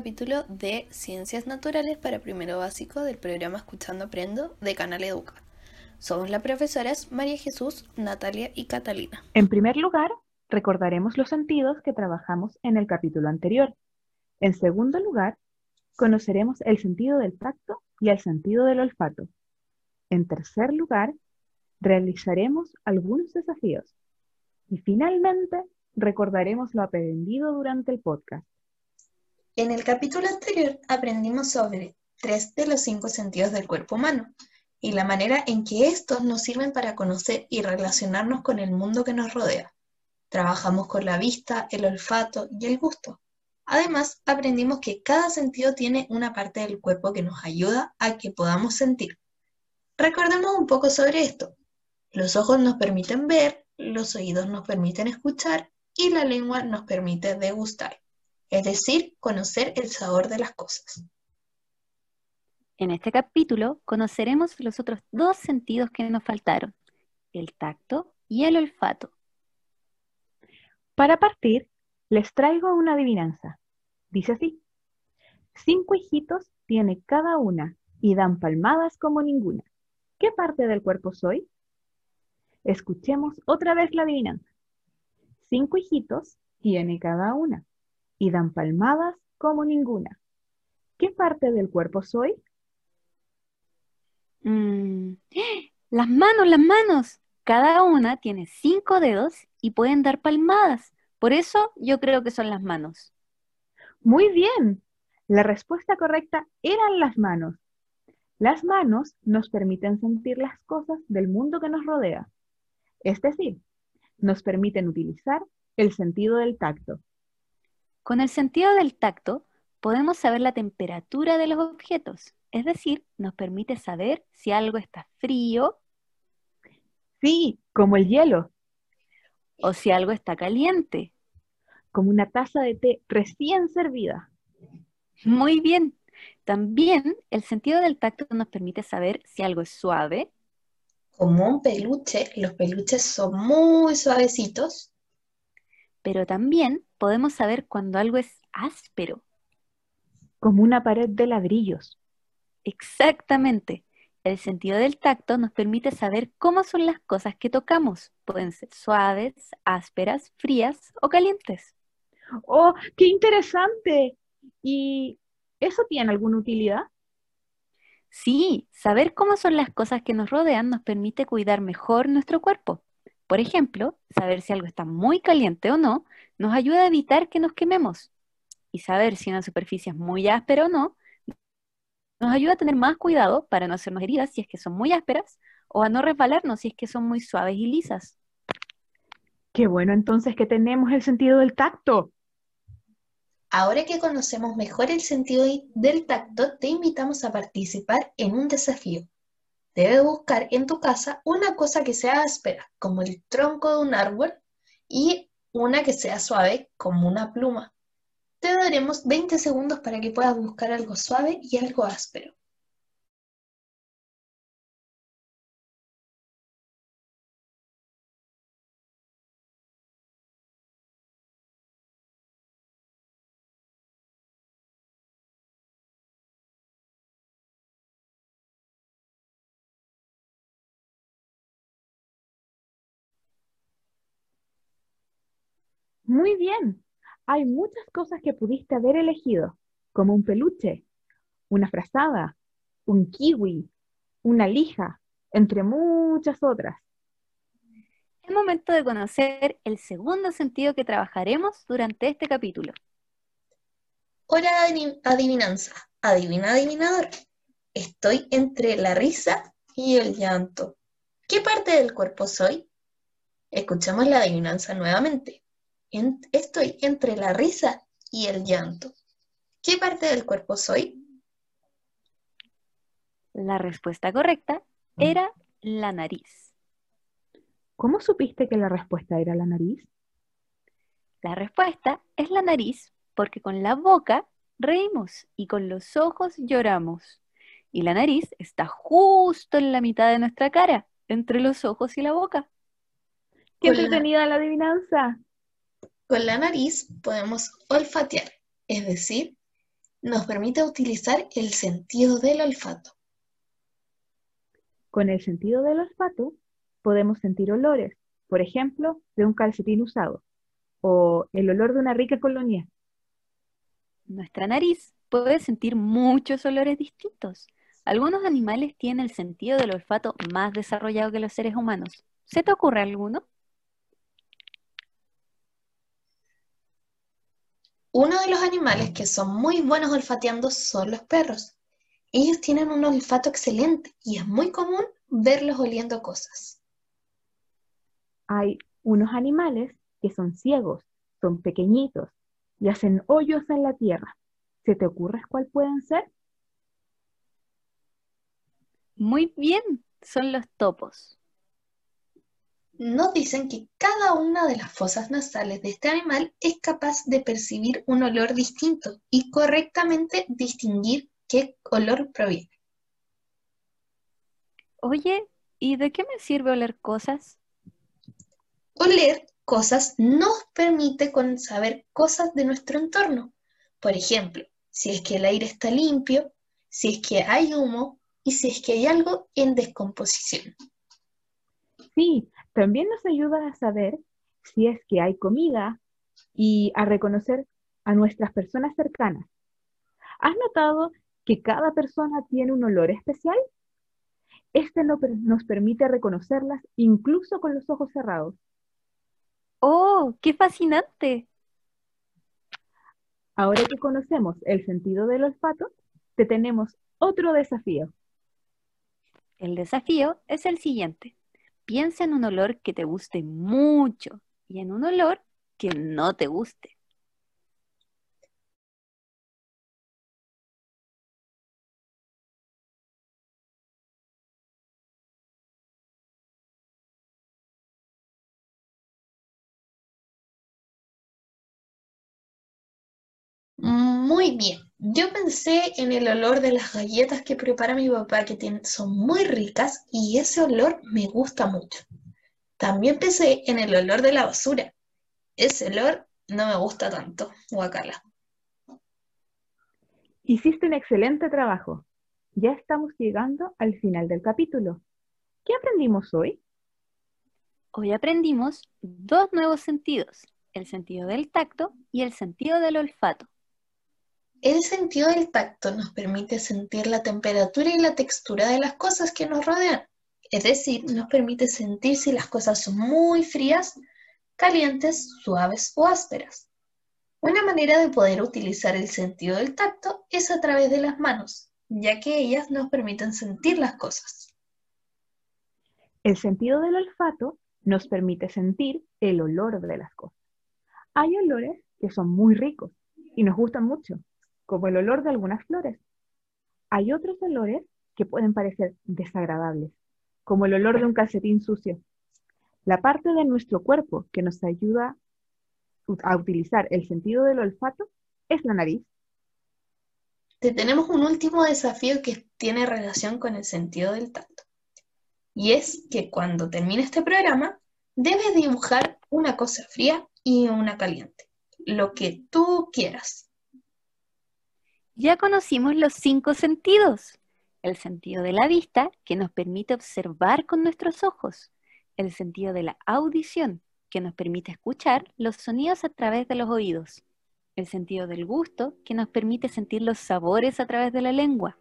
capítulo de Ciencias Naturales para Primero Básico del programa Escuchando Aprendo de Canal Educa. Somos las profesoras María Jesús, Natalia y Catalina. En primer lugar, recordaremos los sentidos que trabajamos en el capítulo anterior. En segundo lugar, conoceremos el sentido del tacto y el sentido del olfato. En tercer lugar, realizaremos algunos desafíos. Y finalmente, recordaremos lo aprendido durante el podcast. En el capítulo anterior aprendimos sobre tres de los cinco sentidos del cuerpo humano y la manera en que estos nos sirven para conocer y relacionarnos con el mundo que nos rodea. Trabajamos con la vista, el olfato y el gusto. Además, aprendimos que cada sentido tiene una parte del cuerpo que nos ayuda a que podamos sentir. Recordemos un poco sobre esto. Los ojos nos permiten ver, los oídos nos permiten escuchar y la lengua nos permite degustar, es decir, conocer el sabor de las cosas. En este capítulo conoceremos los otros dos sentidos que nos faltaron, el tacto y el olfato. Para partir, les traigo una adivinanza. Dice así, cinco hijitos tiene cada una y dan palmadas como ninguna. ¿Qué parte del cuerpo soy? Escuchemos otra vez la adivinanza. Cinco hijitos tiene cada una y dan palmadas como ninguna. ¿Qué parte del cuerpo soy? Mm, las manos, las manos. Cada una tiene cinco dedos y pueden dar palmadas. Por eso yo creo que son las manos. Muy bien. La respuesta correcta eran las manos. Las manos nos permiten sentir las cosas del mundo que nos rodea. Es decir, nos permiten utilizar el sentido del tacto. Con el sentido del tacto podemos saber la temperatura de los objetos, es decir, nos permite saber si algo está frío. Sí, como el hielo. O si algo está caliente. Como una taza de té recién servida. Muy bien. También el sentido del tacto nos permite saber si algo es suave como un peluche, los peluches son muy suavecitos. Pero también podemos saber cuando algo es áspero. Como una pared de ladrillos. Exactamente. El sentido del tacto nos permite saber cómo son las cosas que tocamos. Pueden ser suaves, ásperas, frías o calientes. ¡Oh, qué interesante! ¿Y eso tiene alguna utilidad? Sí, saber cómo son las cosas que nos rodean nos permite cuidar mejor nuestro cuerpo. Por ejemplo, saber si algo está muy caliente o no nos ayuda a evitar que nos quememos. Y saber si una superficie es muy áspera o no nos ayuda a tener más cuidado para no hacernos heridas si es que son muy ásperas o a no resbalarnos si es que son muy suaves y lisas. Qué bueno entonces que tenemos el sentido del tacto. Ahora que conocemos mejor el sentido del tacto, te invitamos a participar en un desafío. Debes buscar en tu casa una cosa que sea áspera, como el tronco de un árbol, y una que sea suave, como una pluma. Te daremos 20 segundos para que puedas buscar algo suave y algo áspero. Muy bien. Hay muchas cosas que pudiste haber elegido, como un peluche, una frazada, un kiwi, una lija, entre muchas otras. Es momento de conocer el segundo sentido que trabajaremos durante este capítulo. Hora de adivinanza. Adivina, adivinador. Estoy entre la risa y el llanto. ¿Qué parte del cuerpo soy? Escuchamos la adivinanza nuevamente estoy entre la risa y el llanto. ¿Qué parte del cuerpo soy? La respuesta correcta mm. era la nariz. ¿Cómo supiste que la respuesta era la nariz? La respuesta es la nariz porque con la boca reímos y con los ojos lloramos. Y la nariz está justo en la mitad de nuestra cara, entre los ojos y la boca. ¡Qué entretenida la adivinanza! Con la nariz podemos olfatear es decir, nos permite utilizar el sentido del olfato. Con el sentido del olfato podemos sentir olores, por ejemplo, de un calcetín usado o el olor de una rica colonia. Nuestra nariz puede sentir muchos olores distintos. Algunos animales tienen el sentido del olfato más desarrollado que los seres humanos. ¿Se te ocurre alguno? Uno de los animales que son muy buenos olfateando son los perros. Ellos tienen un olfato excelente y es muy común verlos oliendo cosas. Hay unos animales que son ciegos, son pequeñitos y hacen hoyos en la tierra. ¿Se te ocurre cuál pueden ser? Muy bien, son los topos. Nos dicen que cada una de las fosas nasales de este animal es capaz de percibir un olor distinto y correctamente distinguir qué olor proviene. Oye, ¿y de qué me sirve oler cosas? Oler cosas nos permite saber cosas de nuestro entorno. Por ejemplo, si es que el aire está limpio, si es que hay humo y si es que hay algo en descomposición. Sí, también nos ayuda a saber si es que hay comida y a reconocer a nuestras personas cercanas. ¿Has notado que cada persona tiene un olor especial? Este nos permite reconocerlas incluso con los ojos cerrados. ¡Oh, qué fascinante! Ahora que conocemos el sentido del olfato, te tenemos otro desafío. El desafío es el siguiente. Piensa en un olor que te guste mucho y en un olor que no te guste. Muy bien. Yo pensé en el olor de las galletas que prepara mi papá, que son muy ricas y ese olor me gusta mucho. También pensé en el olor de la basura. Ese olor no me gusta tanto, guacala. Hiciste un excelente trabajo. Ya estamos llegando al final del capítulo. ¿Qué aprendimos hoy? Hoy aprendimos dos nuevos sentidos, el sentido del tacto y el sentido del olfato. El sentido del tacto nos permite sentir la temperatura y la textura de las cosas que nos rodean. Es decir, nos permite sentir si las cosas son muy frías, calientes, suaves o ásperas. Una manera de poder utilizar el sentido del tacto es a través de las manos, ya que ellas nos permiten sentir las cosas. El sentido del olfato nos permite sentir el olor de las cosas. Hay olores que son muy ricos y nos gustan mucho, como el olor de algunas flores. Hay otros olores que pueden parecer desagradables, como el olor de un calcetín sucio. La parte de nuestro cuerpo que nos ayuda a utilizar el sentido del olfato es la nariz. Te tenemos un último desafío que tiene relación con el sentido del tacto. Y es que cuando termine este programa, debes dibujar una cosa fría y una caliente, lo que tú quieras. Ya conocimos los cinco sentidos. El sentido de la vista, que nos permite observar con nuestros ojos. El sentido de la audición, que nos permite escuchar los sonidos a través de los oídos. El sentido del gusto, que nos permite sentir los sabores a través de la lengua.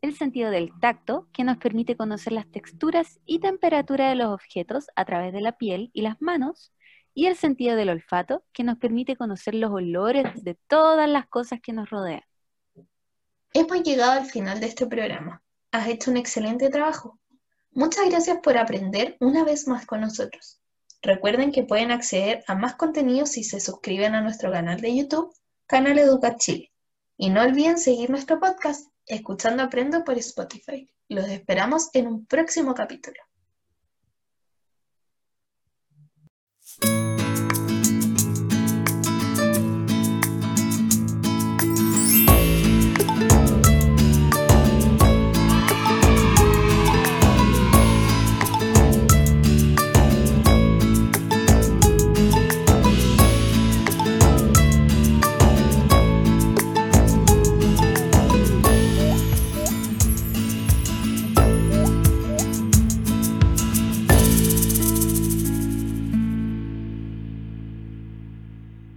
El sentido del tacto, que nos permite conocer las texturas y temperatura de los objetos a través de la piel y las manos. Y el sentido del olfato, que nos permite conocer los olores de todas las cosas que nos rodean. Hemos llegado al final de este programa. Has hecho un excelente trabajo. Muchas gracias por aprender una vez más con nosotros. Recuerden que pueden acceder a más contenido si se suscriben a nuestro canal de YouTube, Canal Educa Chile. Y no olviden seguir nuestro podcast, Escuchando Aprendo por Spotify. Los esperamos en un próximo capítulo.